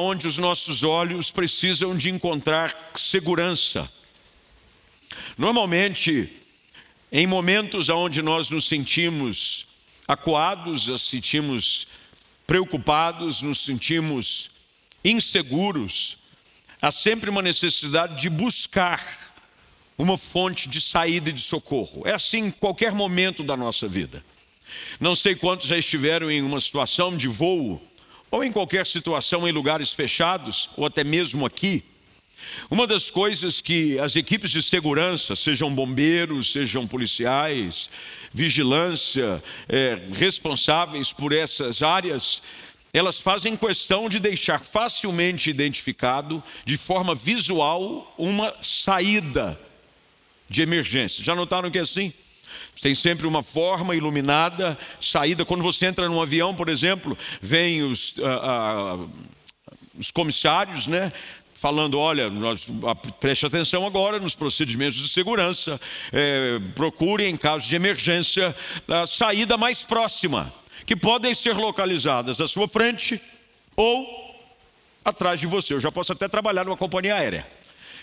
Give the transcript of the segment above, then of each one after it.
onde os nossos olhos precisam de encontrar segurança. Normalmente, em momentos onde nós nos sentimos acuados, nos sentimos preocupados, nos sentimos inseguros, há sempre uma necessidade de buscar uma fonte de saída e de socorro. É assim em qualquer momento da nossa vida. Não sei quantos já estiveram em uma situação de voo, ou em qualquer situação em lugares fechados, ou até mesmo aqui. Uma das coisas que as equipes de segurança, sejam bombeiros, sejam policiais, vigilância, é, responsáveis por essas áreas, elas fazem questão de deixar facilmente identificado, de forma visual, uma saída de emergência. Já notaram que é assim? Tem sempre uma forma iluminada, saída. Quando você entra num avião, por exemplo, vem os, ah, ah, os comissários, né? falando: olha, nós, preste atenção agora nos procedimentos de segurança, é, procure, em caso de emergência, a saída mais próxima, que podem ser localizadas à sua frente ou atrás de você. Eu já posso até trabalhar numa companhia aérea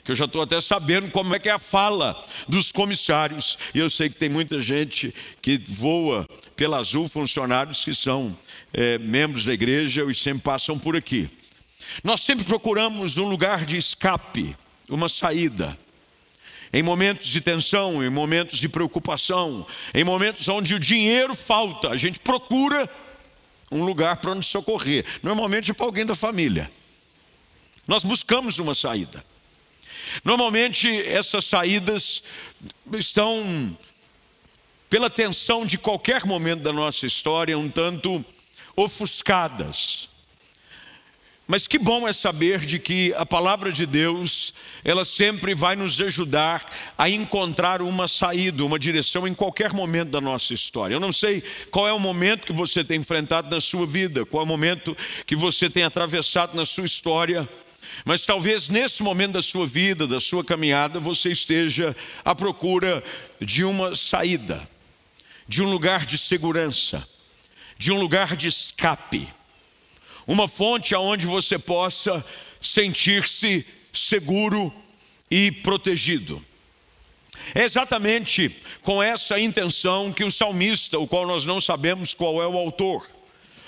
que eu já estou até sabendo como é que é a fala dos comissários. E eu sei que tem muita gente que voa pela Azul, funcionários que são é, membros da igreja e sempre passam por aqui. Nós sempre procuramos um lugar de escape, uma saída. Em momentos de tensão, em momentos de preocupação, em momentos onde o dinheiro falta, a gente procura um lugar para nos socorrer. Normalmente é para alguém da família. Nós buscamos uma saída. Normalmente essas saídas estão, pela tensão de qualquer momento da nossa história, um tanto ofuscadas. Mas que bom é saber de que a palavra de Deus, ela sempre vai nos ajudar a encontrar uma saída, uma direção em qualquer momento da nossa história. Eu não sei qual é o momento que você tem enfrentado na sua vida, qual é o momento que você tem atravessado na sua história, mas talvez nesse momento da sua vida, da sua caminhada, você esteja à procura de uma saída, de um lugar de segurança, de um lugar de escape, uma fonte aonde você possa sentir-se seguro e protegido. É exatamente com essa intenção que o salmista, o qual nós não sabemos qual é o autor,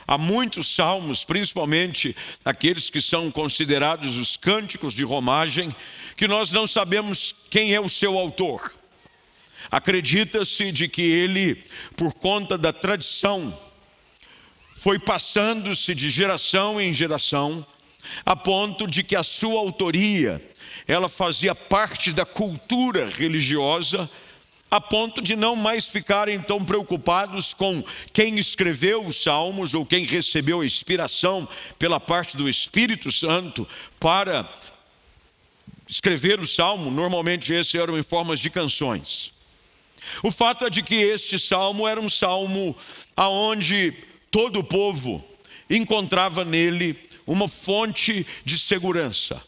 Há muitos salmos, principalmente aqueles que são considerados os cânticos de romagem, que nós não sabemos quem é o seu autor. Acredita-se de que ele, por conta da tradição, foi passando-se de geração em geração, a ponto de que a sua autoria, ela fazia parte da cultura religiosa a ponto de não mais ficarem tão preocupados com quem escreveu os salmos ou quem recebeu a inspiração pela parte do Espírito Santo para escrever o salmo, normalmente esse eram em formas de canções. O fato é de que este salmo era um salmo aonde todo o povo encontrava nele uma fonte de segurança.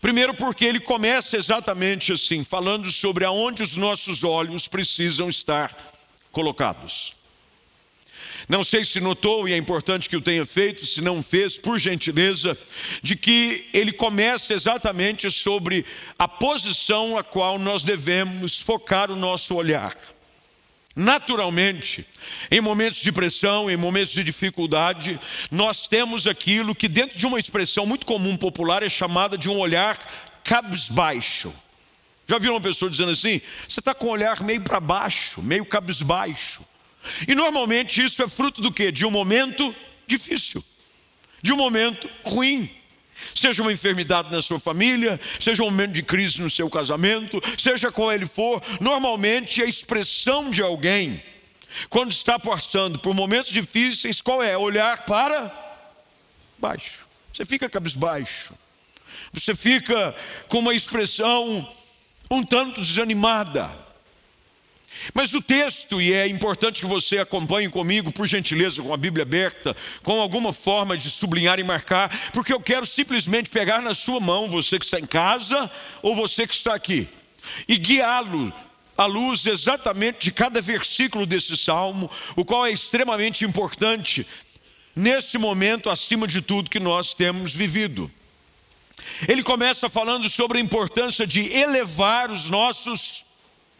Primeiro, porque ele começa exatamente assim, falando sobre aonde os nossos olhos precisam estar colocados. Não sei se notou, e é importante que o tenha feito, se não fez, por gentileza, de que ele começa exatamente sobre a posição a qual nós devemos focar o nosso olhar. Naturalmente, em momentos de pressão, em momentos de dificuldade, nós temos aquilo que, dentro de uma expressão muito comum popular, é chamada de um olhar cabisbaixo. Já viu uma pessoa dizendo assim? Você está com o olhar meio para baixo, meio cabisbaixo. E normalmente isso é fruto do quê? De um momento difícil, de um momento ruim. Seja uma enfermidade na sua família, seja um momento de crise no seu casamento, seja qual ele for, normalmente a expressão de alguém, quando está passando por momentos difíceis, qual é? Olhar para baixo. Você fica cabisbaixo. Você fica com uma expressão um tanto desanimada. Mas o texto, e é importante que você acompanhe comigo, por gentileza, com a Bíblia aberta, com alguma forma de sublinhar e marcar, porque eu quero simplesmente pegar na sua mão, você que está em casa ou você que está aqui, e guiá-lo à luz exatamente de cada versículo desse salmo, o qual é extremamente importante nesse momento, acima de tudo, que nós temos vivido. Ele começa falando sobre a importância de elevar os nossos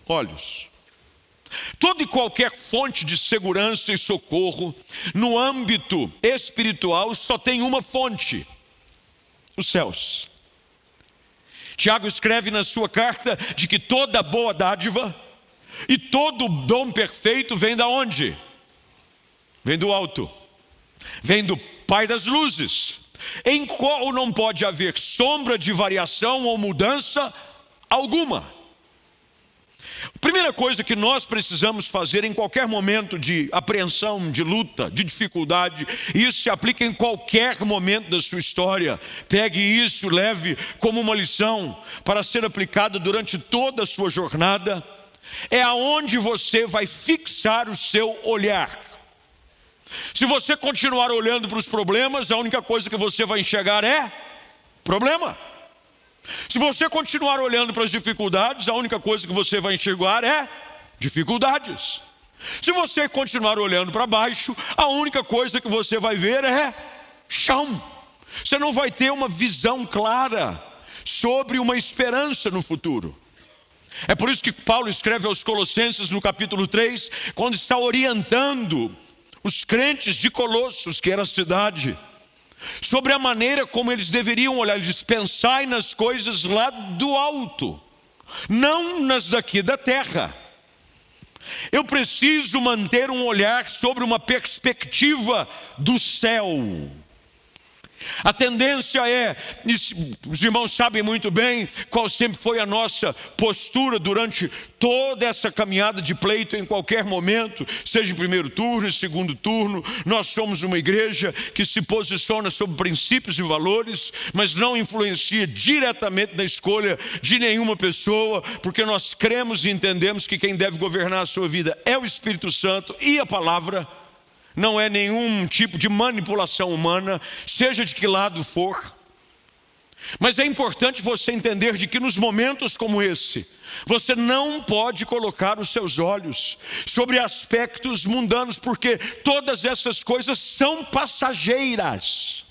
olhos. Toda e qualquer fonte de segurança e socorro no âmbito espiritual só tem uma fonte: os céus. Tiago escreve na sua carta de que toda boa dádiva e todo dom perfeito vem da onde? Vem do alto. Vem do Pai das luzes, em qual não pode haver sombra de variação ou mudança alguma. Primeira coisa que nós precisamos fazer em qualquer momento de apreensão, de luta, de dificuldade, isso se aplica em qualquer momento da sua história. Pegue isso, leve como uma lição para ser aplicada durante toda a sua jornada. É aonde você vai fixar o seu olhar. Se você continuar olhando para os problemas, a única coisa que você vai enxergar é problema. Se você continuar olhando para as dificuldades, a única coisa que você vai enxergar é dificuldades. Se você continuar olhando para baixo, a única coisa que você vai ver é chão. Você não vai ter uma visão clara sobre uma esperança no futuro. É por isso que Paulo escreve aos Colossenses no capítulo 3, quando está orientando os crentes de Colossos, que era a cidade, sobre a maneira como eles deveriam olhar. Ele diz: pensai nas coisas lá do alto, não nas daqui da terra. Eu preciso manter um olhar sobre uma perspectiva do céu. A tendência é, os irmãos sabem muito bem qual sempre foi a nossa postura durante toda essa caminhada de pleito em qualquer momento, seja em primeiro turno, em segundo turno. Nós somos uma igreja que se posiciona sobre princípios e valores, mas não influencia diretamente na escolha de nenhuma pessoa, porque nós cremos e entendemos que quem deve governar a sua vida é o Espírito Santo e a palavra não é nenhum tipo de manipulação humana, seja de que lado for. Mas é importante você entender de que nos momentos como esse, você não pode colocar os seus olhos sobre aspectos mundanos, porque todas essas coisas são passageiras.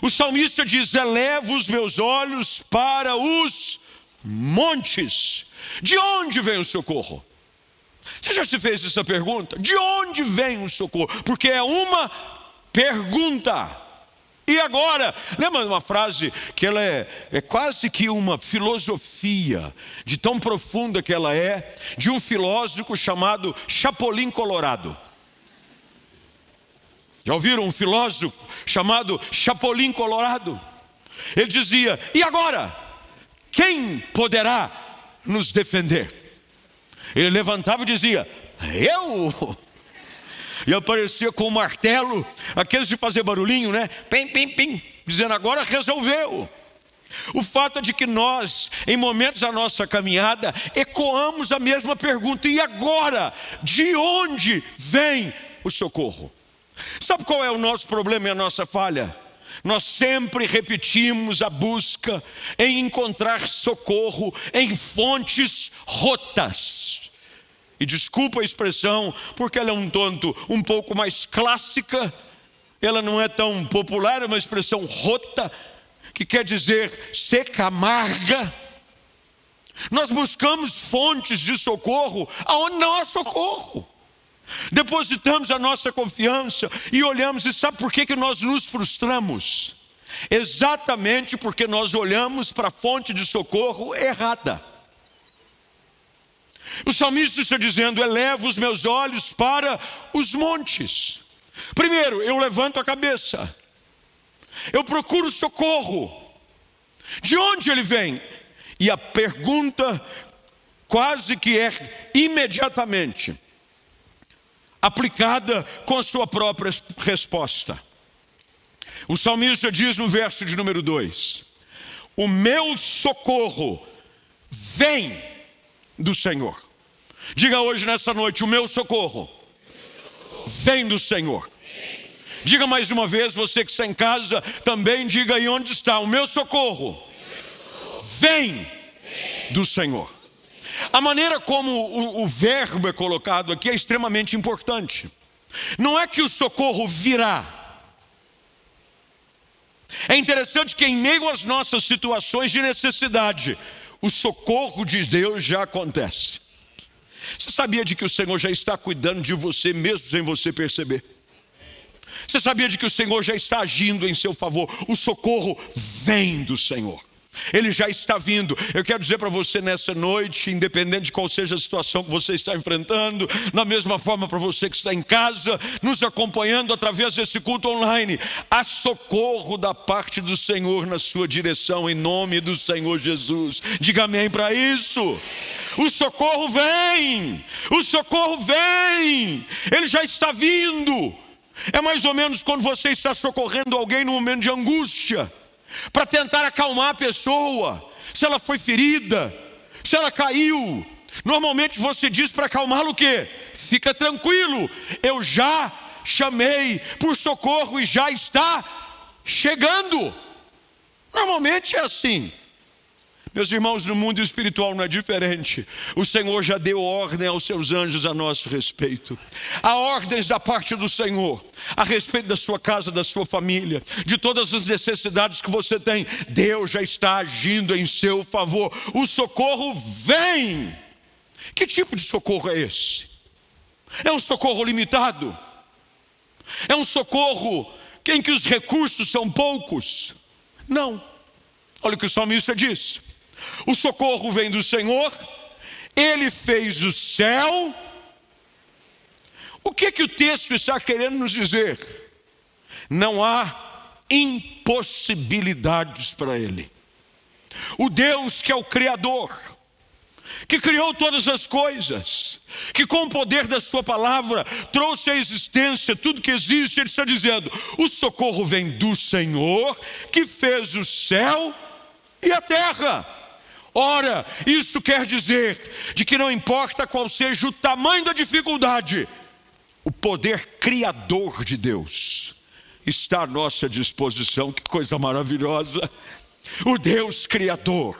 O salmista diz: Elevo os meus olhos para os montes. De onde vem o socorro? Você já se fez essa pergunta? De onde vem o socorro? Porque é uma pergunta. E agora, lembra de uma frase que ela é, é quase que uma filosofia, de tão profunda que ela é, de um filósofo chamado Chapolin Colorado. Já ouviram um filósofo chamado Chapolin Colorado? Ele dizia: E agora? Quem poderá nos defender? Ele levantava e dizia: Eu? E aparecia com o um martelo, aqueles de fazer barulhinho, né? Pim, pim, pim, dizendo: Agora resolveu. O fato é de que nós, em momentos da nossa caminhada, ecoamos a mesma pergunta: e agora? De onde vem o socorro? Sabe qual é o nosso problema e a nossa falha? Nós sempre repetimos a busca em encontrar socorro em fontes rotas e desculpa a expressão, porque ela é um tonto um pouco mais clássica, ela não é tão popular, é uma expressão rota, que quer dizer seca, amarga. Nós buscamos fontes de socorro aonde não há socorro. Depositamos a nossa confiança e olhamos, e sabe por que, que nós nos frustramos? Exatamente porque nós olhamos para a fonte de socorro errada. O salmista está dizendo: elevo os meus olhos para os montes. Primeiro, eu levanto a cabeça, eu procuro socorro. De onde ele vem? E a pergunta quase que é imediatamente aplicada com sua própria resposta. O salmista diz no verso de número 2: O meu socorro vem do Senhor. Diga hoje, nessa noite, o meu socorro vem do Senhor. Diga mais uma vez, você que está em casa, também diga aí onde está. O meu socorro vem do Senhor. A maneira como o, o verbo é colocado aqui é extremamente importante. Não é que o socorro virá. É interessante que, em meio às nossas situações de necessidade, o socorro de Deus já acontece. Você sabia de que o Senhor já está cuidando de você, mesmo sem você perceber? Você sabia de que o Senhor já está agindo em seu favor? O socorro vem do Senhor. Ele já está vindo. Eu quero dizer para você nessa noite, independente de qual seja a situação que você está enfrentando, na mesma forma para você que está em casa, nos acompanhando através desse culto online, há socorro da parte do Senhor na sua direção, em nome do Senhor Jesus. Diga amém para isso. O socorro vem, o socorro vem, ele já está vindo. É mais ou menos quando você está socorrendo alguém no momento de angústia para tentar acalmar a pessoa, se ela foi ferida, se ela caiu. Normalmente você diz para acalmá-lo o quê? Fica tranquilo, eu já chamei por socorro e já está chegando. Normalmente é assim. Meus irmãos, no mundo espiritual não é diferente. O Senhor já deu ordem aos seus anjos a nosso respeito. Há ordens da parte do Senhor a respeito da sua casa, da sua família, de todas as necessidades que você tem. Deus já está agindo em seu favor. O socorro vem. Que tipo de socorro é esse? É um socorro limitado? É um socorro em que os recursos são poucos? Não. Olha o que o salmista diz: o socorro vem do Senhor, Ele fez o céu. O que que o texto está querendo nos dizer? Não há impossibilidades para Ele. O Deus que é o Criador, que criou todas as coisas, que com o poder da Sua palavra trouxe à existência tudo que existe, Ele está dizendo: o socorro vem do Senhor, que fez o céu e a terra. Ora, isso quer dizer de que não importa qual seja o tamanho da dificuldade, o poder criador de Deus está à nossa disposição. Que coisa maravilhosa! O Deus criador,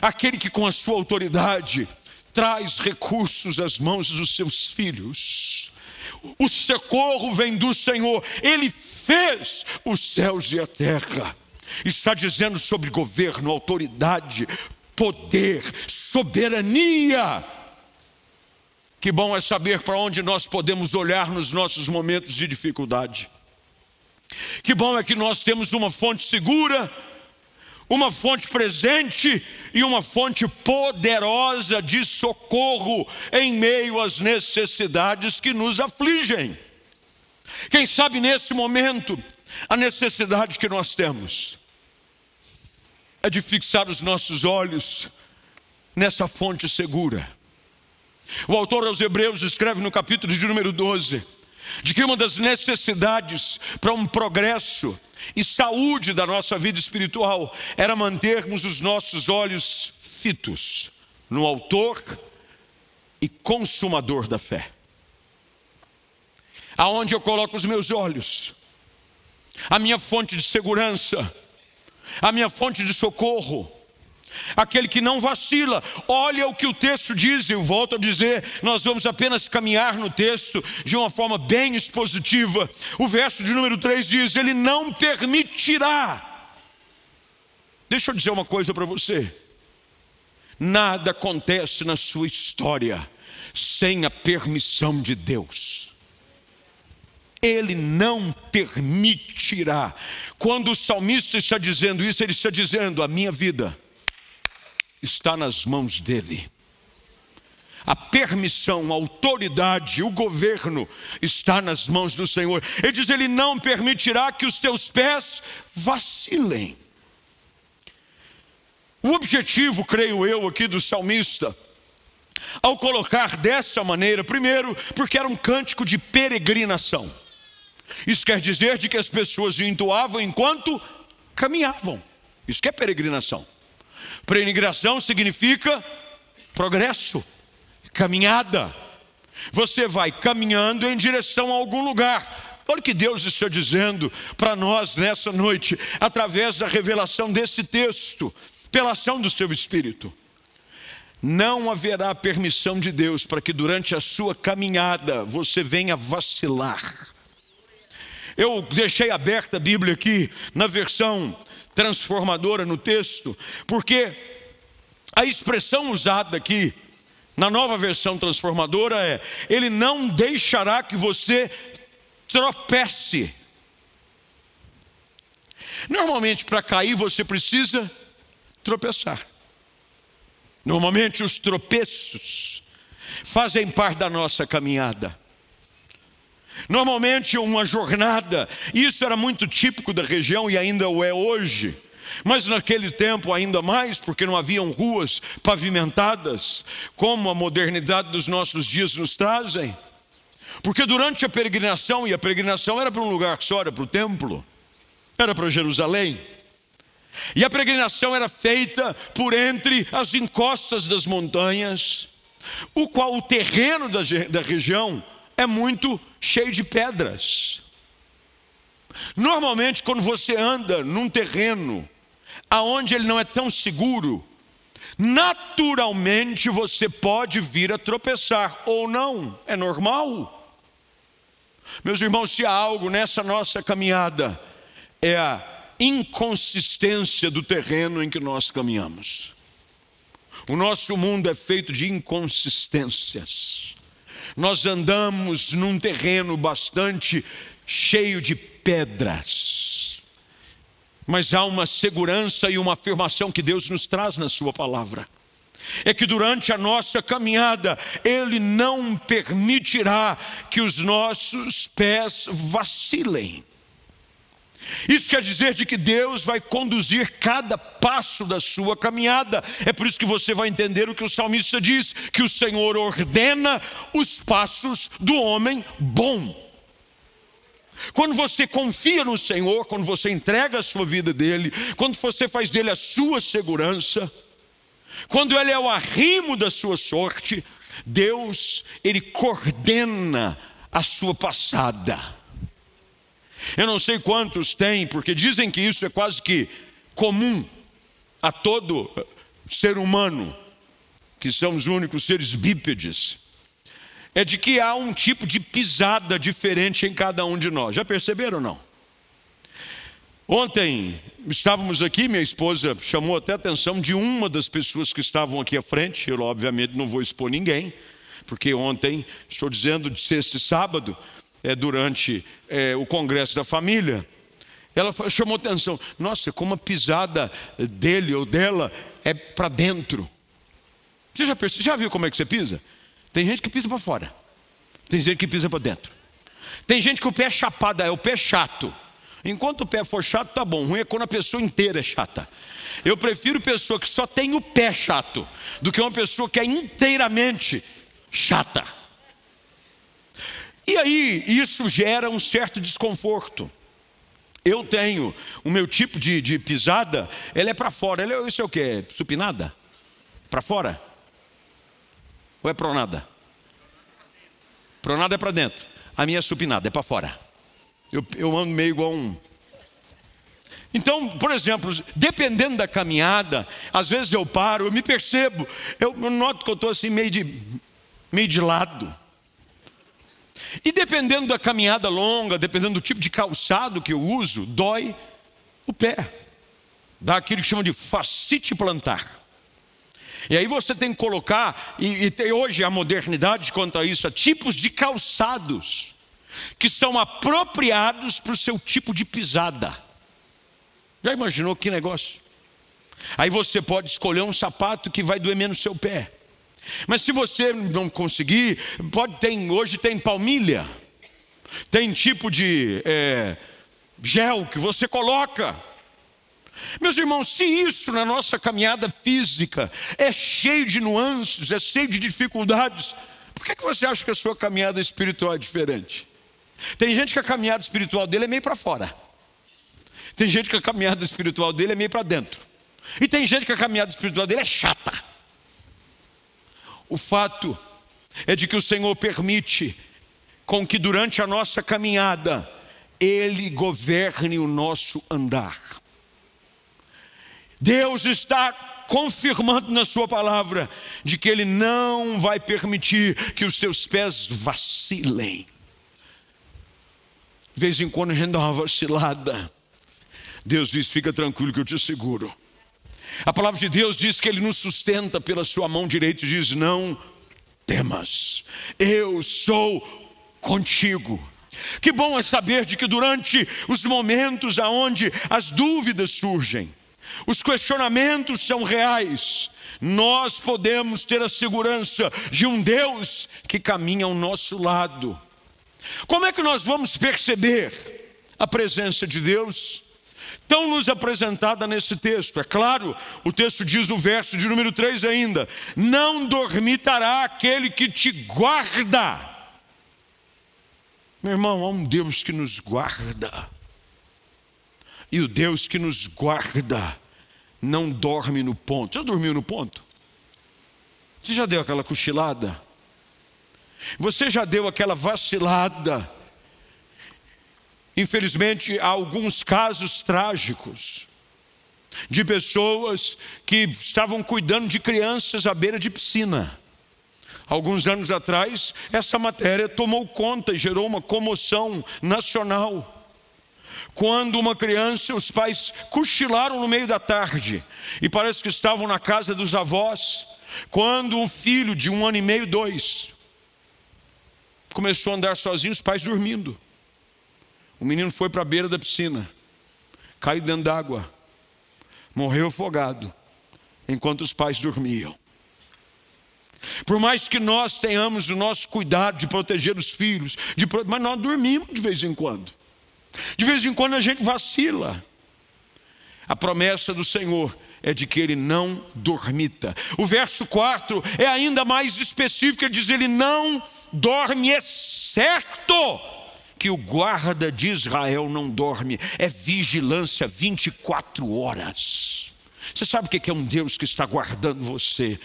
aquele que com a sua autoridade traz recursos às mãos dos seus filhos. O socorro vem do Senhor, ele fez os céus e a terra. Está dizendo sobre governo, autoridade, poder, soberania. Que bom é saber para onde nós podemos olhar nos nossos momentos de dificuldade. Que bom é que nós temos uma fonte segura, uma fonte presente e uma fonte poderosa de socorro em meio às necessidades que nos afligem. Quem sabe nesse momento, a necessidade que nós temos é de fixar os nossos olhos nessa fonte segura. O autor aos Hebreus escreve no capítulo de número 12 de que uma das necessidades para um progresso e saúde da nossa vida espiritual era mantermos os nossos olhos fitos no Autor e Consumador da fé. Aonde eu coloco os meus olhos, a minha fonte de segurança, a minha fonte de socorro, aquele que não vacila. Olha o que o texto diz, eu volto a dizer, nós vamos apenas caminhar no texto de uma forma bem expositiva. O verso de número 3 diz: Ele não permitirá. Deixa eu dizer uma coisa para você. Nada acontece na sua história sem a permissão de Deus. Ele não permitirá. Quando o salmista está dizendo isso, ele está dizendo: a minha vida está nas mãos dele. A permissão, a autoridade, o governo está nas mãos do Senhor. Ele diz: Ele não permitirá que os teus pés vacilem. O objetivo, creio eu, aqui do salmista, ao colocar dessa maneira, primeiro, porque era um cântico de peregrinação. Isso quer dizer de que as pessoas entoavam enquanto caminhavam. Isso que é peregrinação. Peregrinação significa progresso, caminhada. Você vai caminhando em direção a algum lugar. Olha o que Deus está dizendo para nós nessa noite, através da revelação desse texto, pela ação do seu Espírito. não haverá permissão de Deus para que durante a sua caminhada você venha vacilar. Eu deixei aberta a Bíblia aqui na versão transformadora no texto, porque a expressão usada aqui na nova versão transformadora é: Ele não deixará que você tropece. Normalmente, para cair, você precisa tropeçar. Normalmente, os tropeços fazem parte da nossa caminhada. Normalmente, uma jornada, isso era muito típico da região e ainda o é hoje. Mas naquele tempo ainda mais, porque não haviam ruas pavimentadas, como a modernidade dos nossos dias nos trazem. Porque durante a peregrinação, e a peregrinação era para um lugar só, era para o templo, era para Jerusalém. E a peregrinação era feita por entre as encostas das montanhas, o qual o terreno da, da região é muito cheio de pedras. Normalmente, quando você anda num terreno aonde ele não é tão seguro, naturalmente você pode vir a tropeçar ou não, é normal. Meus irmãos, se há algo nessa nossa caminhada, é a inconsistência do terreno em que nós caminhamos. O nosso mundo é feito de inconsistências. Nós andamos num terreno bastante cheio de pedras. Mas há uma segurança e uma afirmação que Deus nos traz na Sua palavra. É que durante a nossa caminhada, Ele não permitirá que os nossos pés vacilem. Isso quer dizer de que Deus vai conduzir cada passo da sua caminhada. É por isso que você vai entender o que o salmista diz: que o Senhor ordena os passos do homem bom. Quando você confia no Senhor, quando você entrega a sua vida dele, quando você faz dele a sua segurança, quando ele é o arrimo da sua sorte, Deus, ele coordena a sua passada. Eu não sei quantos têm, porque dizem que isso é quase que comum a todo ser humano, que são os únicos seres bípedes. É de que há um tipo de pisada diferente em cada um de nós. Já perceberam ou não? Ontem estávamos aqui, minha esposa chamou até a atenção de uma das pessoas que estavam aqui à frente. Eu, obviamente, não vou expor ninguém, porque ontem, estou dizendo de sexta e sábado, é, durante é, o congresso da família, ela chamou atenção: nossa, como a pisada dele ou dela é para dentro. Você já, percebe, já viu como é que você pisa? Tem gente que pisa para fora, tem gente que pisa para dentro. Tem gente que o pé é chapado, é o pé chato. Enquanto o pé for chato, tá bom. Ruim é quando a pessoa inteira é chata. Eu prefiro pessoa que só tem o pé chato do que uma pessoa que é inteiramente chata. E aí, isso gera um certo desconforto. Eu tenho o meu tipo de, de pisada, ela é para fora. Ela, é, isso é o que? Supinada? Para fora? Ou é pronada? Pronada é para dentro. A minha é supinada, é para fora. Eu, eu ando meio igual um. Então, por exemplo, dependendo da caminhada, às vezes eu paro, eu me percebo, eu noto que eu estou assim meio de, meio de lado. E dependendo da caminhada longa, dependendo do tipo de calçado que eu uso, dói o pé. Dá aquilo que chama de fascite plantar. E aí você tem que colocar, e, e hoje a modernidade quanto a isso, tipos de calçados que são apropriados para o seu tipo de pisada. Já imaginou que negócio? Aí você pode escolher um sapato que vai doer menos seu pé. Mas se você não conseguir, pode tem hoje tem palmilha, tem tipo de é, gel que você coloca. Meus irmãos, se isso na nossa caminhada física é cheio de nuances, é cheio de dificuldades, por que, que você acha que a sua caminhada espiritual é diferente? Tem gente que a caminhada espiritual dele é meio para fora. Tem gente que a caminhada espiritual dele é meio para dentro. E tem gente que a caminhada espiritual dele é chata. O fato é de que o Senhor permite com que durante a nossa caminhada Ele governe o nosso andar. Deus está confirmando na Sua palavra de que Ele não vai permitir que os teus pés vacilem. De vez em quando a gente dá uma vacilada. Deus diz: fica tranquilo que eu te seguro. A palavra de Deus diz que Ele nos sustenta pela Sua mão direita e diz: não temas, eu sou contigo. Que bom é saber de que durante os momentos aonde as dúvidas surgem, os questionamentos são reais, nós podemos ter a segurança de um Deus que caminha ao nosso lado. Como é que nós vamos perceber a presença de Deus? Tão nos apresentada nesse texto. É claro, o texto diz no verso de número 3 ainda: Não dormitará aquele que te guarda. Meu irmão, há um Deus que nos guarda. E o Deus que nos guarda não dorme no ponto. Já dormiu no ponto? Você já deu aquela cochilada? Você já deu aquela vacilada? Infelizmente, há alguns casos trágicos de pessoas que estavam cuidando de crianças à beira de piscina. Alguns anos atrás, essa matéria tomou conta e gerou uma comoção nacional. Quando uma criança, os pais cochilaram no meio da tarde e parece que estavam na casa dos avós, quando um filho de um ano e meio, dois, começou a andar sozinho, os pais dormindo. O menino foi para a beira da piscina, caiu dentro d'água, morreu afogado, enquanto os pais dormiam. Por mais que nós tenhamos o nosso cuidado de proteger os filhos, de, mas nós dormimos de vez em quando. De vez em quando a gente vacila. A promessa do Senhor é de que ele não dormita. O verso 4 é ainda mais específico, ele diz: ele não dorme, é certo que o guarda de Israel não dorme, é vigilância 24 horas. Você sabe o que é um Deus que está guardando você?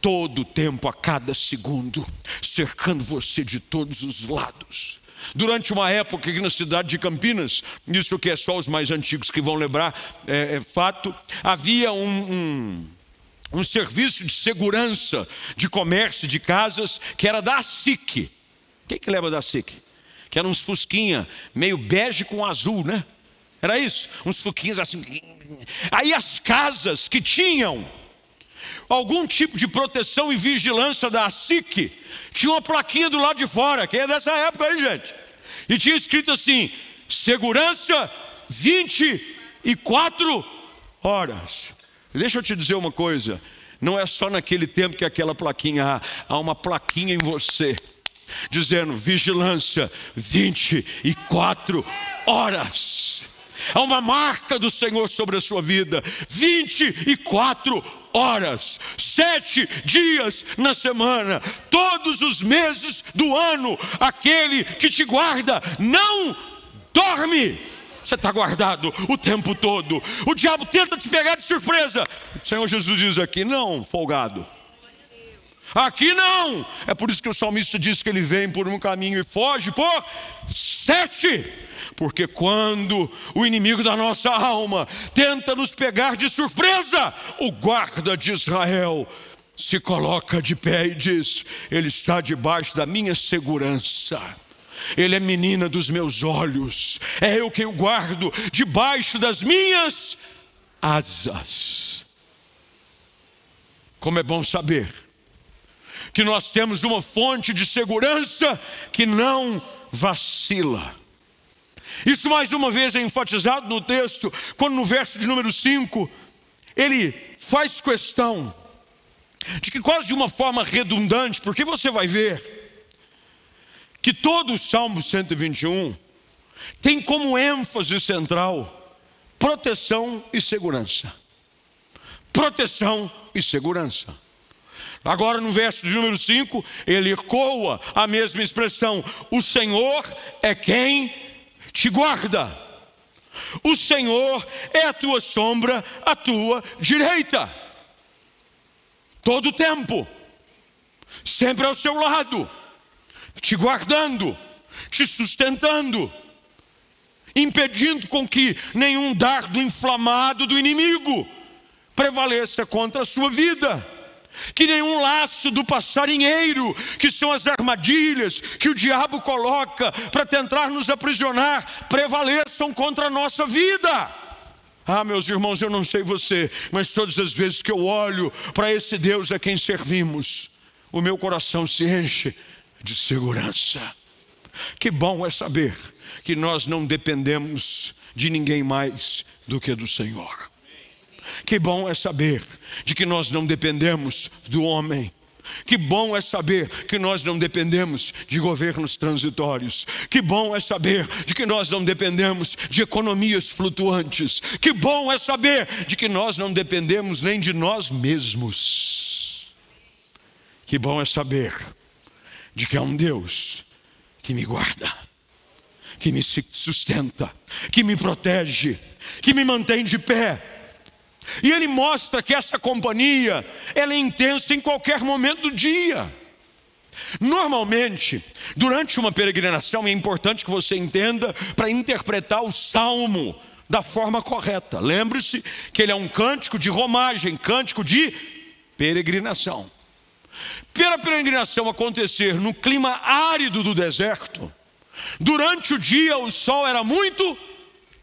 todo o tempo, a cada segundo, cercando você de todos os lados. Durante uma época aqui na cidade de Campinas, isso que é só os mais antigos que vão lembrar, é, é fato, havia um, um, um, serviço de segurança de comércio de casas que era da SIC. Quem que lembra da SIC? Que eram uns fusquinha meio bege com azul, né? Era isso, uns fusquinhas assim. Aí as casas que tinham algum tipo de proteção e vigilância da SIC, tinha uma plaquinha do lado de fora, quem é dessa época aí, gente? E tinha escrito assim: segurança 24 horas. Deixa eu te dizer uma coisa: não é só naquele tempo que aquela plaquinha há, há uma plaquinha em você, dizendo vigilância 24 horas. Há uma marca do Senhor sobre a sua vida. 24 horas, sete dias na semana, todos os meses do ano, aquele que te guarda não dorme. Você está guardado o tempo todo. O diabo tenta te pegar de surpresa. O Senhor Jesus diz aqui: não, folgado. Aqui não. É por isso que o salmista diz que ele vem por um caminho e foge por sete. Porque quando o inimigo da nossa alma tenta nos pegar de surpresa, o guarda de Israel se coloca de pé e diz: Ele está debaixo da minha segurança. Ele é menina dos meus olhos, é eu quem o guardo debaixo das minhas asas. Como é bom saber que nós temos uma fonte de segurança que não vacila. Isso mais uma vez é enfatizado no texto, quando no verso de número 5, ele faz questão de que quase de uma forma redundante, porque você vai ver que todo o Salmo 121 tem como ênfase central proteção e segurança. Proteção e segurança. Agora, no verso de número 5, ele ecoa a mesma expressão: O Senhor é quem te guarda. O Senhor é a tua sombra, a tua direita. Todo o tempo, sempre ao seu lado, te guardando, te sustentando, impedindo com que nenhum dardo inflamado do inimigo prevaleça contra a sua vida. Que nenhum laço do passarinheiro, que são as armadilhas que o diabo coloca para tentar nos aprisionar, prevaleçam contra a nossa vida. Ah, meus irmãos, eu não sei você, mas todas as vezes que eu olho para esse Deus a quem servimos, o meu coração se enche de segurança. Que bom é saber que nós não dependemos de ninguém mais do que do Senhor. Que bom é saber de que nós não dependemos do homem. Que bom é saber que nós não dependemos de governos transitórios. Que bom é saber de que nós não dependemos de economias flutuantes. Que bom é saber de que nós não dependemos nem de nós mesmos. Que bom é saber de que há um Deus que me guarda, que me sustenta, que me protege, que me mantém de pé. E ele mostra que essa companhia ela é intensa em qualquer momento do dia. Normalmente, durante uma peregrinação, é importante que você entenda para interpretar o salmo da forma correta. Lembre-se que ele é um cântico de romagem, cântico de peregrinação. Pela peregrinação acontecer no clima árido do deserto, durante o dia o sol era muito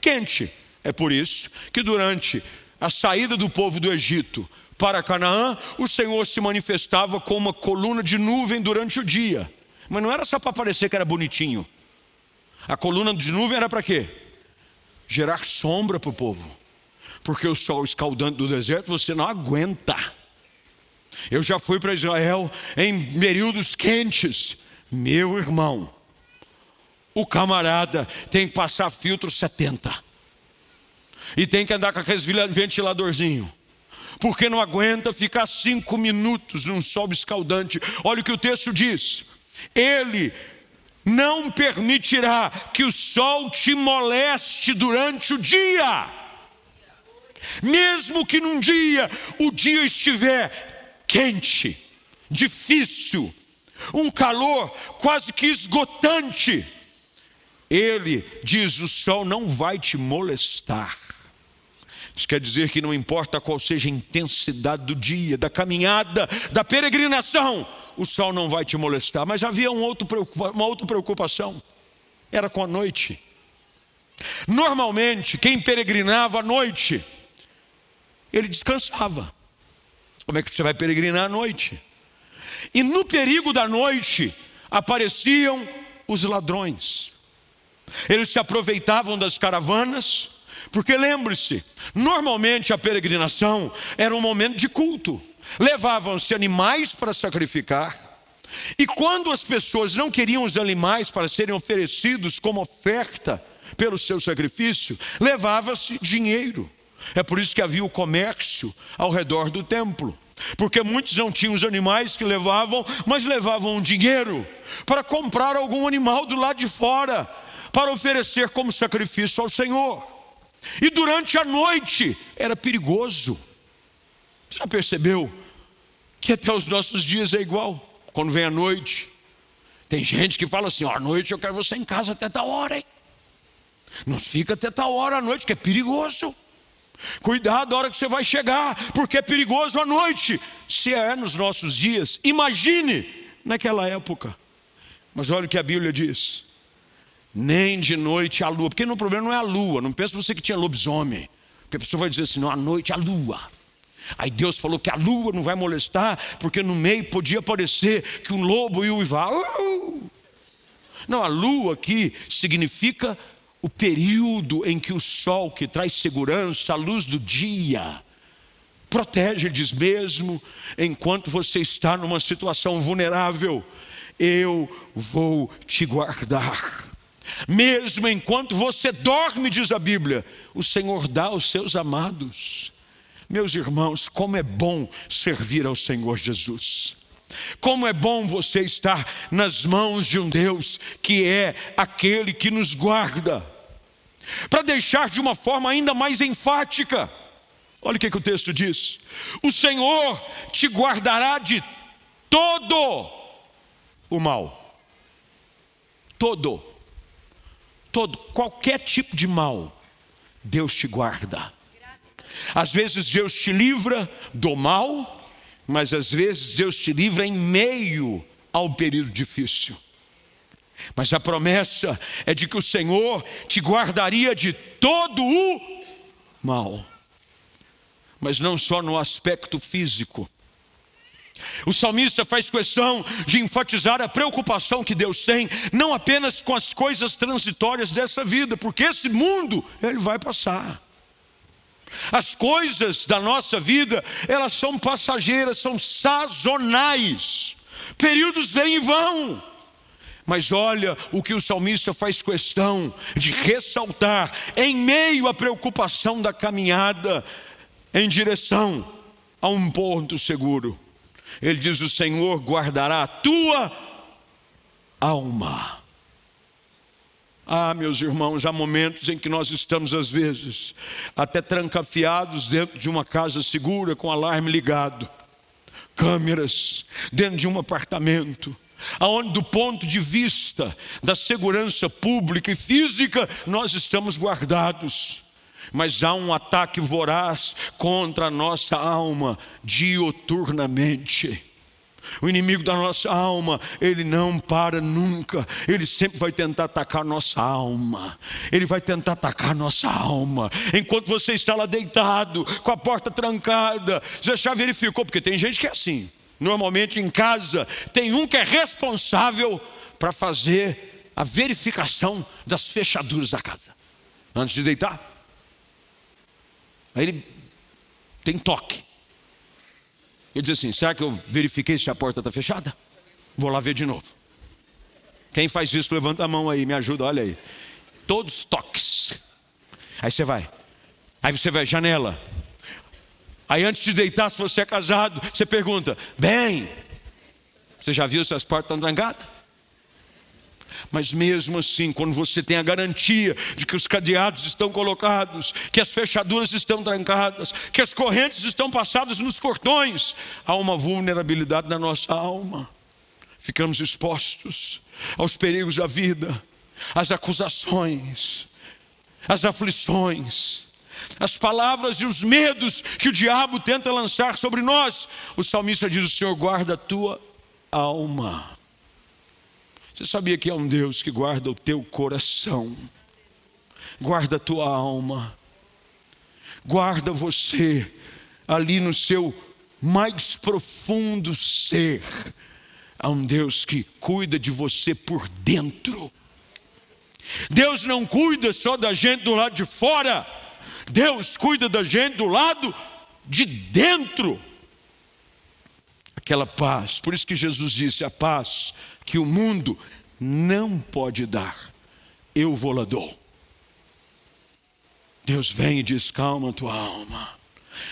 quente. É por isso que durante a saída do povo do Egito para Canaã, o Senhor se manifestava com uma coluna de nuvem durante o dia. Mas não era só para parecer que era bonitinho. A coluna de nuvem era para quê? Gerar sombra para o povo. Porque o sol escaldante do deserto você não aguenta. Eu já fui para Israel em períodos quentes. Meu irmão, o camarada tem que passar filtro 70. E tem que andar com aqueles ventiladorzinho. Porque não aguenta ficar cinco minutos num sol escaldante. Olha o que o texto diz. Ele não permitirá que o sol te moleste durante o dia. Mesmo que num dia o dia estiver quente, difícil, um calor quase que esgotante. Ele diz: o sol não vai te molestar. Isso quer dizer que não importa qual seja a intensidade do dia, da caminhada, da peregrinação, o sol não vai te molestar. Mas havia um outro, uma outra preocupação: era com a noite. Normalmente, quem peregrinava à noite, ele descansava. Como é que você vai peregrinar à noite? E no perigo da noite apareciam os ladrões. Eles se aproveitavam das caravanas, porque lembre-se, normalmente a peregrinação era um momento de culto. Levavam-se animais para sacrificar, e quando as pessoas não queriam os animais para serem oferecidos como oferta pelo seu sacrifício, levava-se dinheiro. É por isso que havia o comércio ao redor do templo. Porque muitos não tinham os animais que levavam, mas levavam dinheiro para comprar algum animal do lado de fora, para oferecer como sacrifício ao Senhor. E durante a noite era perigoso. Você já percebeu que até os nossos dias é igual? Quando vem a noite, tem gente que fala assim: ó, à noite eu quero você em casa até tal hora, hein? Não fica até tal hora à noite, que é perigoso. Cuidado a hora que você vai chegar, porque é perigoso à noite. Se é nos nossos dias, imagine naquela época. Mas olha o que a Bíblia diz: nem de noite a lua, porque no problema não é a lua, não pensa você que tinha lobisomem, porque a pessoa vai dizer assim: não, à noite a lua. Aí Deus falou que a lua não vai molestar, porque no meio podia aparecer que um lobo e o uivar. Uh! Não, a lua aqui significa o período em que o sol, que traz segurança, a luz do dia, protege, diz mesmo, enquanto você está numa situação vulnerável, eu vou te guardar. Mesmo enquanto você dorme, diz a Bíblia, o Senhor dá aos seus amados. Meus irmãos, como é bom servir ao Senhor Jesus. Como é bom você estar nas mãos de um Deus que é aquele que nos guarda. Para deixar de uma forma ainda mais enfática, olha o que, que o texto diz: O Senhor te guardará de todo o mal. Todo, todo, qualquer tipo de mal, Deus te guarda. Às vezes Deus te livra do mal, mas às vezes Deus te livra em meio ao período difícil. Mas a promessa é de que o Senhor te guardaria de todo o mal, mas não só no aspecto físico. O salmista faz questão de enfatizar a preocupação que Deus tem, não apenas com as coisas transitórias dessa vida, porque esse mundo ele vai passar. As coisas da nossa vida, elas são passageiras, são sazonais. Períodos vêm e vão. Mas olha o que o salmista faz questão de ressaltar, em meio à preocupação da caminhada em direção a um ponto seguro. Ele diz: O Senhor guardará a tua alma. Ah, meus irmãos, há momentos em que nós estamos, às vezes, até trancafiados dentro de uma casa segura, com alarme ligado, câmeras, dentro de um apartamento aonde do ponto de vista da segurança pública e física nós estamos guardados. Mas há um ataque voraz contra a nossa alma dioturnamente. O inimigo da nossa alma, ele não para nunca, ele sempre vai tentar atacar nossa alma, ele vai tentar atacar nossa alma. Enquanto você está lá deitado, com a porta trancada, você já verificou, porque tem gente que é assim, normalmente em casa, tem um que é responsável para fazer a verificação das fechaduras da casa, antes de deitar. Aí ele tem toque. Ele diz assim: será que eu verifiquei se a porta está fechada? Vou lá ver de novo. Quem faz isso, levanta a mão aí, me ajuda, olha aí. Todos toques. Aí você vai. Aí você vai, janela. Aí antes de deitar, se você é casado, você pergunta: bem, você já viu se as portas estão trancadas? Mas mesmo assim, quando você tem a garantia de que os cadeados estão colocados, que as fechaduras estão trancadas, que as correntes estão passadas nos portões, há uma vulnerabilidade na nossa alma. Ficamos expostos aos perigos da vida, às acusações, às aflições, as palavras e os medos que o diabo tenta lançar sobre nós. O salmista diz: O Senhor guarda a tua alma. Você sabia que é um Deus que guarda o teu coração, guarda a tua alma, guarda você ali no seu mais profundo ser. Há um Deus que cuida de você por dentro. Deus não cuida só da gente do lado de fora, Deus cuida da gente do lado de dentro. Aquela paz, por isso que Jesus disse: a paz que o mundo não pode dar, eu vou lá dou. Deus vem e diz: calma tua alma,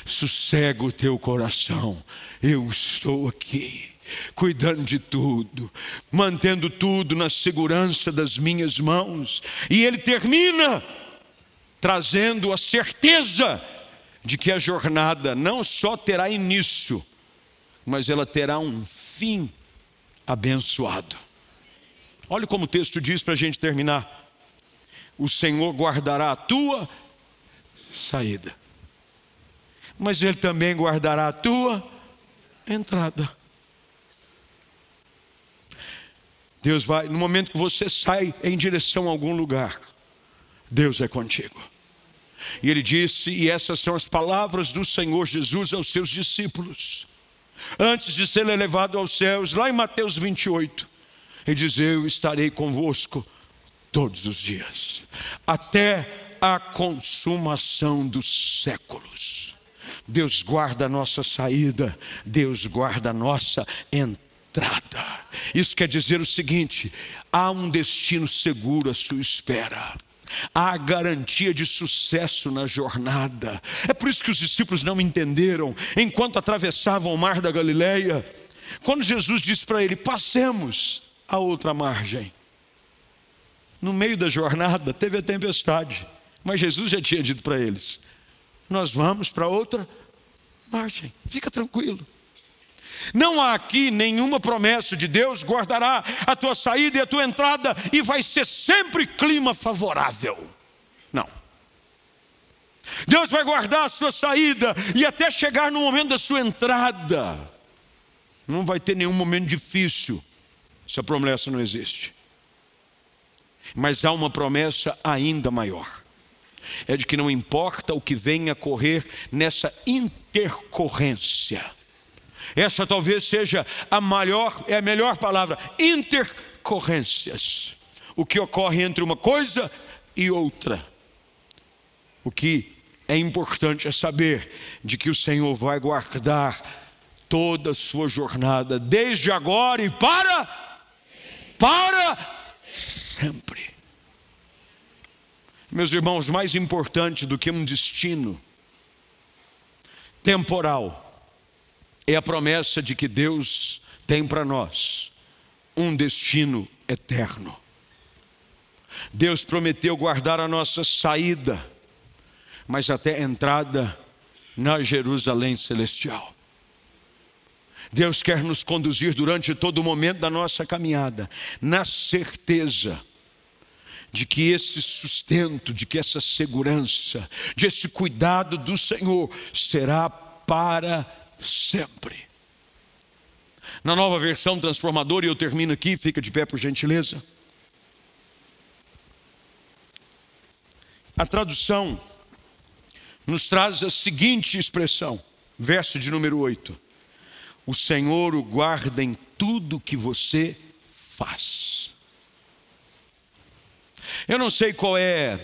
sossega o teu coração, eu estou aqui, cuidando de tudo, mantendo tudo na segurança das minhas mãos. E ele termina trazendo a certeza de que a jornada não só terá início, mas ela terá um fim abençoado. Olha como o texto diz para a gente terminar: o Senhor guardará a tua saída, mas Ele também guardará a tua entrada. Deus vai, no momento que você sai em direção a algum lugar, Deus é contigo. E ele disse, e essas são as palavras do Senhor Jesus aos seus discípulos antes de ser elevado aos céus, lá em Mateus 28, ele diz: Eu estarei convosco todos os dias, até a consumação dos séculos. Deus guarda a nossa saída, Deus guarda a nossa entrada. Isso quer dizer o seguinte: há um destino seguro à sua espera há garantia de sucesso na jornada. É por isso que os discípulos não entenderam enquanto atravessavam o mar da Galileia, quando Jesus disse para ele: "Passemos a outra margem". No meio da jornada teve a tempestade, mas Jesus já tinha dito para eles: "Nós vamos para outra margem. Fica tranquilo". Não há aqui nenhuma promessa de Deus guardará a tua saída e a tua entrada e vai ser sempre clima favorável. Não. Deus vai guardar a sua saída e até chegar no momento da sua entrada. Não vai ter nenhum momento difícil. Essa promessa não existe. Mas há uma promessa ainda maior. É de que não importa o que venha a correr nessa intercorrência. Essa talvez seja a maior, é a melhor palavra, intercorrências. O que ocorre entre uma coisa e outra. O que é importante é saber de que o Senhor vai guardar toda a sua jornada, desde agora e para, para sempre. Meus irmãos, mais importante do que um destino temporal é a promessa de que Deus tem para nós um destino eterno. Deus prometeu guardar a nossa saída, mas até a entrada na Jerusalém celestial. Deus quer nos conduzir durante todo o momento da nossa caminhada, na certeza de que esse sustento, de que essa segurança, de esse cuidado do Senhor será para sempre. Na nova versão transformadora, e eu termino aqui, fica de pé por gentileza. A tradução nos traz a seguinte expressão, verso de número 8: O Senhor o guarda em tudo que você faz. Eu não sei qual é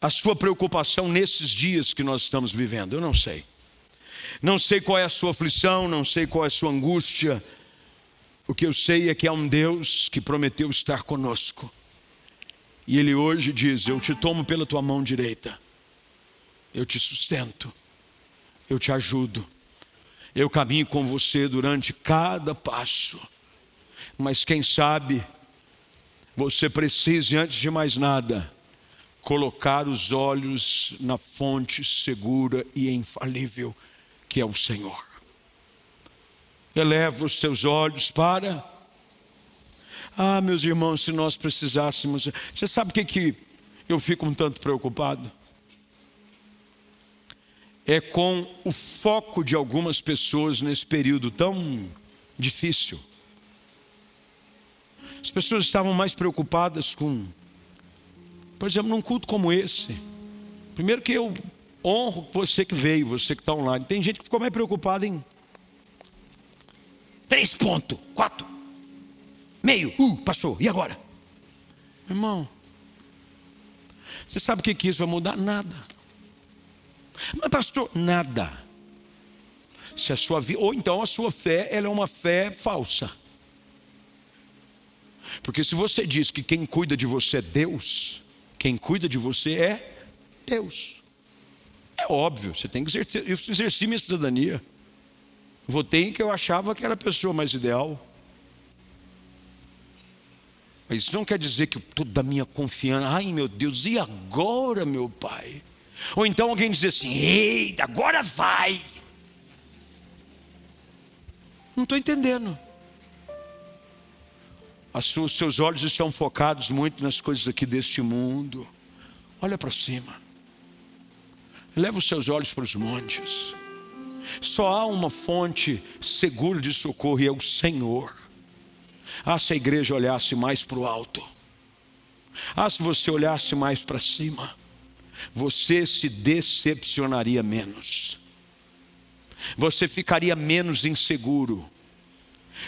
a sua preocupação nesses dias que nós estamos vivendo, eu não sei. Não sei qual é a sua aflição, não sei qual é a sua angústia. O que eu sei é que há um Deus que prometeu estar conosco. E Ele hoje diz: Eu te tomo pela tua mão direita, eu te sustento, eu te ajudo, eu caminho com você durante cada passo. Mas quem sabe, você precise, antes de mais nada, colocar os olhos na fonte segura e infalível, que é o Senhor. Eleva os teus olhos para ah, meus irmãos, se nós precisássemos. Você sabe o que, que eu fico um tanto preocupado? É com o foco de algumas pessoas nesse período tão difícil. As pessoas estavam mais preocupadas com, por exemplo, num culto como esse. Primeiro que eu honro você que veio, você que está online. Tem gente que ficou mais preocupada em três pontos, quatro meio, uh, passou, e agora? Irmão, você sabe o que, que isso vai mudar? Nada. Mas, pastor, nada. Se a sua vida, ou então a sua fé, ela é uma fé falsa. Porque se você diz que quem cuida de você é Deus, quem cuida de você é Deus. É óbvio, você tem que exercer, eu exerci minha cidadania. Votei em que eu achava que era a pessoa mais ideal. Mas isso não quer dizer que toda a minha confiança, ai meu Deus, e agora, meu pai? Ou então alguém diz assim, eita, agora vai. Não estou entendendo. Os seus olhos estão focados muito nas coisas aqui deste mundo. Olha para cima. Leva os seus olhos para os montes. Só há uma fonte segura de socorro e é o Senhor. Ah, se a igreja olhasse mais para o alto. Ah, se você olhasse mais para cima. Você se decepcionaria menos. Você ficaria menos inseguro.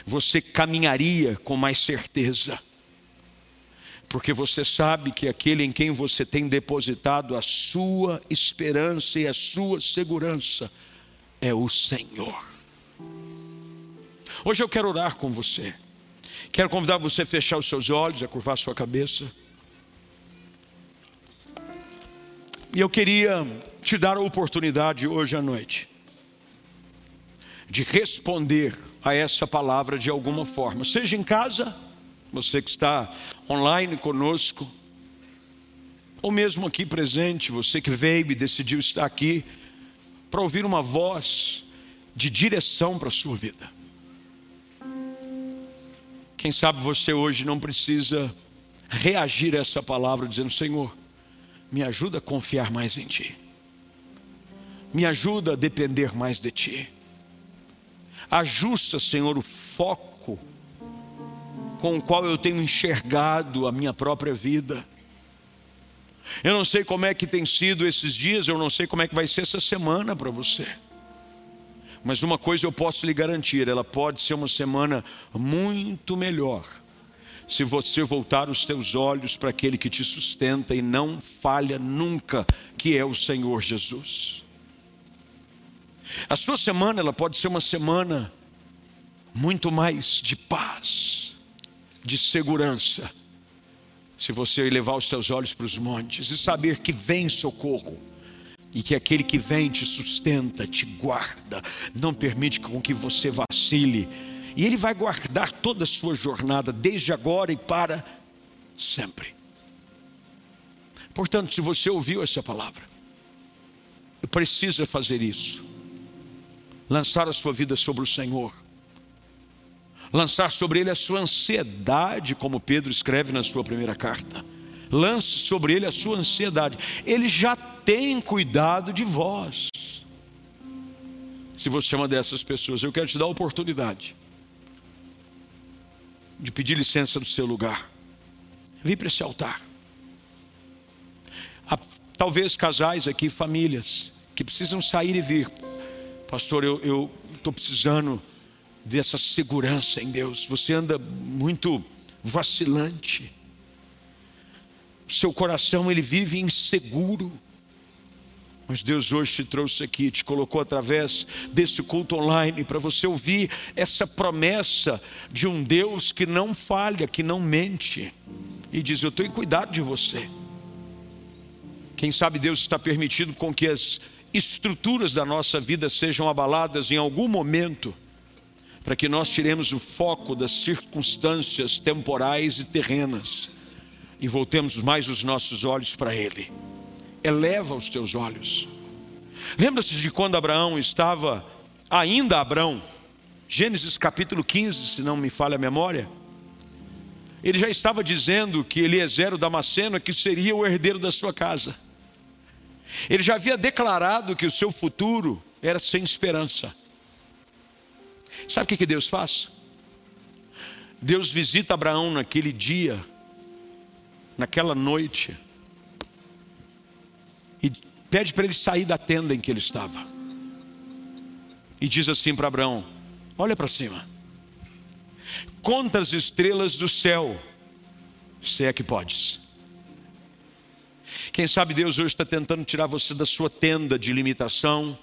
Você caminharia com mais certeza. Porque você sabe que aquele em quem você tem depositado a sua esperança e a sua segurança é o Senhor. Hoje eu quero orar com você. Quero convidar você a fechar os seus olhos, a curvar sua cabeça. E eu queria te dar a oportunidade hoje à noite de responder a essa palavra de alguma forma, seja em casa, você que está online conosco, ou mesmo aqui presente, você que veio e decidiu estar aqui para ouvir uma voz de direção para a sua vida. Quem sabe você hoje não precisa reagir a essa palavra dizendo: Senhor, me ajuda a confiar mais em Ti. Me ajuda a depender mais de Ti. Ajusta, Senhor, o foco com o qual eu tenho enxergado a minha própria vida. Eu não sei como é que tem sido esses dias, eu não sei como é que vai ser essa semana para você. Mas uma coisa eu posso lhe garantir: ela pode ser uma semana muito melhor se você voltar os teus olhos para aquele que te sustenta e não falha nunca, que é o Senhor Jesus. A sua semana ela pode ser uma semana muito mais de paz, de segurança, se você elevar os teus olhos para os montes e saber que vem socorro e que aquele que vem te sustenta, te guarda, não permite com que você vacile, e ele vai guardar toda a sua jornada desde agora e para sempre. Portanto, se você ouviu essa palavra, precisa fazer isso. Lançar a sua vida sobre o Senhor lançar sobre ele a sua ansiedade, como Pedro escreve na sua primeira carta. Lance sobre ele a sua ansiedade. Ele já tem cuidado de vós. Se você é uma dessas pessoas, eu quero te dar a oportunidade de pedir licença do seu lugar. Vim para esse altar. Há, talvez casais aqui, famílias, que precisam sair e vir. Pastor, eu estou precisando dessa segurança em Deus. Você anda muito vacilante. Seu coração ele vive inseguro. Mas Deus hoje te trouxe aqui, te colocou através desse culto online para você ouvir essa promessa de um Deus que não falha, que não mente. E diz: Eu estou em cuidado de você. Quem sabe Deus está permitindo com que as estruturas da nossa vida sejam abaladas em algum momento para que nós tiremos o foco das circunstâncias temporais e terrenas e voltemos mais os nossos olhos para Ele. Eleva os teus olhos. Lembra-se de quando Abraão estava, ainda Abraão, Gênesis capítulo 15, se não me falha a memória. Ele já estava dizendo que Eliezer o Damasceno que seria o herdeiro da sua casa. Ele já havia declarado que o seu futuro era sem esperança. Sabe o que Deus faz? Deus visita Abraão naquele dia, naquela noite, e pede para ele sair da tenda em que ele estava. E diz assim para Abraão: Olha para cima, conta as estrelas do céu, se é que podes. Quem sabe Deus hoje está tentando tirar você da sua tenda de limitação,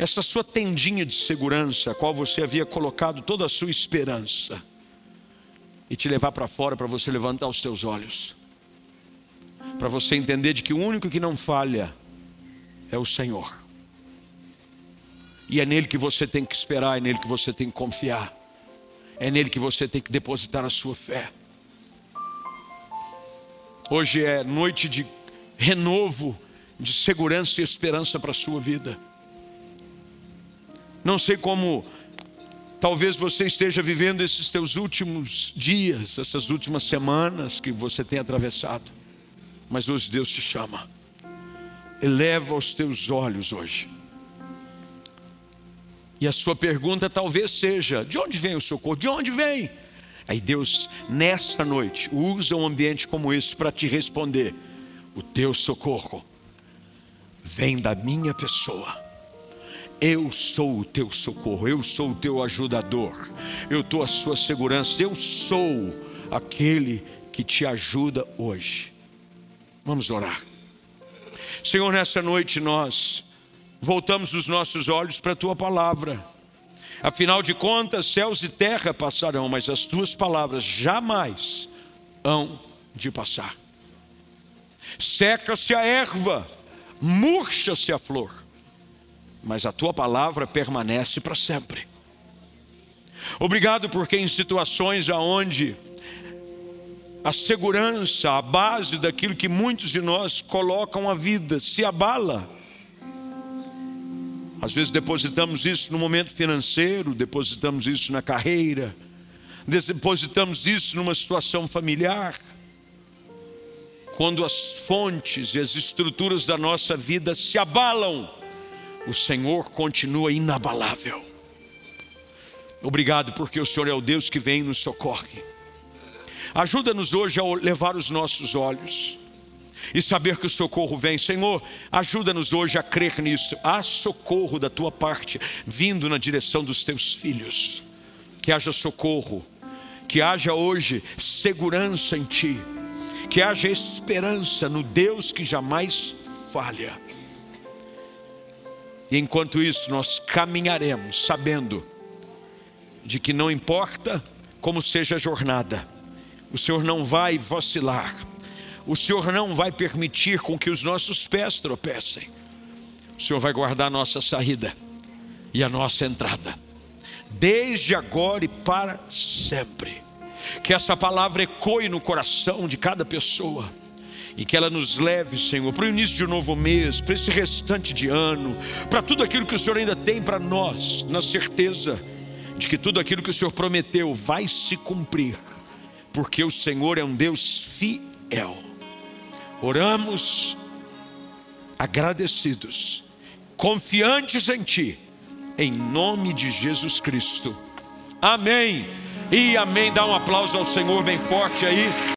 essa sua tendinha de segurança, a qual você havia colocado toda a sua esperança, e te levar para fora para você levantar os teus olhos, para você entender de que o único que não falha é o Senhor. E é nele que você tem que esperar, é nele que você tem que confiar, é nele que você tem que depositar a sua fé. Hoje é noite de renovo, de segurança e esperança para a sua vida. Não sei como talvez você esteja vivendo esses teus últimos dias, essas últimas semanas que você tem atravessado. Mas hoje Deus te chama. Eleva os teus olhos hoje. E a sua pergunta talvez seja: de onde vem o socorro? De onde vem? Aí Deus, nesta noite, usa um ambiente como esse para te responder: o teu socorro vem da minha pessoa eu sou o teu socorro, eu sou o teu ajudador, eu estou a sua segurança, eu sou aquele que te ajuda hoje. Vamos orar. Senhor, nessa noite nós voltamos os nossos olhos para a tua palavra. Afinal de contas, céus e terra passarão, mas as tuas palavras jamais hão de passar. Seca-se a erva, murcha-se a flor mas a tua palavra permanece para sempre. Obrigado porque em situações aonde a segurança, a base daquilo que muitos de nós colocam a vida se abala. Às vezes depositamos isso no momento financeiro, depositamos isso na carreira, depositamos isso numa situação familiar. Quando as fontes e as estruturas da nossa vida se abalam, o Senhor continua inabalável. Obrigado, porque o Senhor é o Deus que vem e nos socorre. Ajuda-nos hoje a levar os nossos olhos e saber que o socorro vem. Senhor, ajuda-nos hoje a crer nisso. Há socorro da tua parte vindo na direção dos teus filhos. Que haja socorro, que haja hoje segurança em ti, que haja esperança no Deus que jamais falha. E enquanto isso, nós caminharemos sabendo de que não importa como seja a jornada, o Senhor não vai vacilar, o Senhor não vai permitir com que os nossos pés tropecem, o Senhor vai guardar a nossa saída e a nossa entrada, desde agora e para sempre. Que essa palavra ecoe no coração de cada pessoa e que ela nos leve, Senhor, para o início de um novo mês, para esse restante de ano, para tudo aquilo que o Senhor ainda tem para nós, na certeza de que tudo aquilo que o Senhor prometeu vai se cumprir, porque o Senhor é um Deus fiel. Oramos agradecidos, confiantes em Ti, em nome de Jesus Cristo. Amém. E amém. Dá um aplauso ao Senhor bem forte aí.